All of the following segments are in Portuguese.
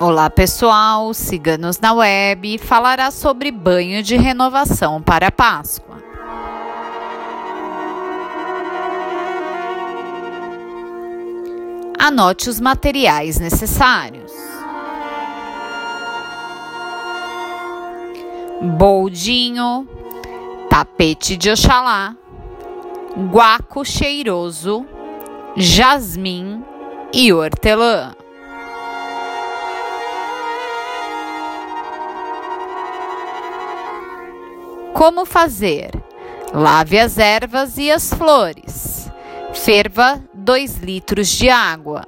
Olá pessoal, Ciganos na Web falará sobre banho de renovação para Páscoa. Anote os materiais necessários: boldinho, tapete de Oxalá, guaco cheiroso, jasmim e hortelã. Como fazer? Lave as ervas e as flores. Ferva 2 litros de água.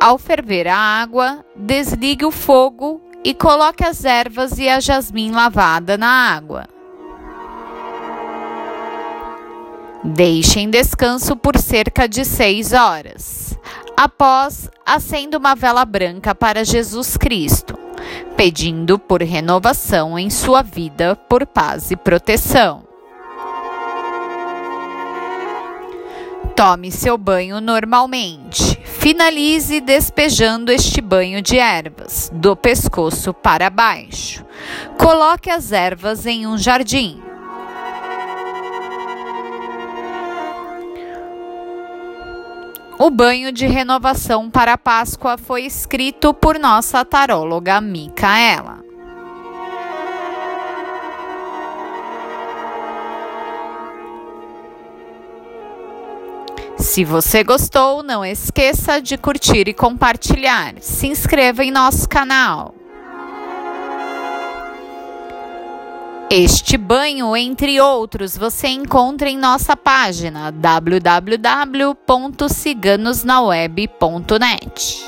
Ao ferver a água, desligue o fogo e coloque as ervas e a jasmim lavada na água. Deixe em descanso por cerca de 6 horas. Após, acenda uma vela branca para Jesus Cristo pedindo por renovação em sua vida, por paz e proteção. Tome seu banho normalmente. Finalize despejando este banho de ervas, do pescoço para baixo. Coloque as ervas em um jardim. O banho de renovação para a Páscoa foi escrito por nossa taróloga Micaela. Se você gostou, não esqueça de curtir e compartilhar. Se inscreva em nosso canal. Este banho, entre outros, você encontra em nossa página www.ciganosnaweb.net.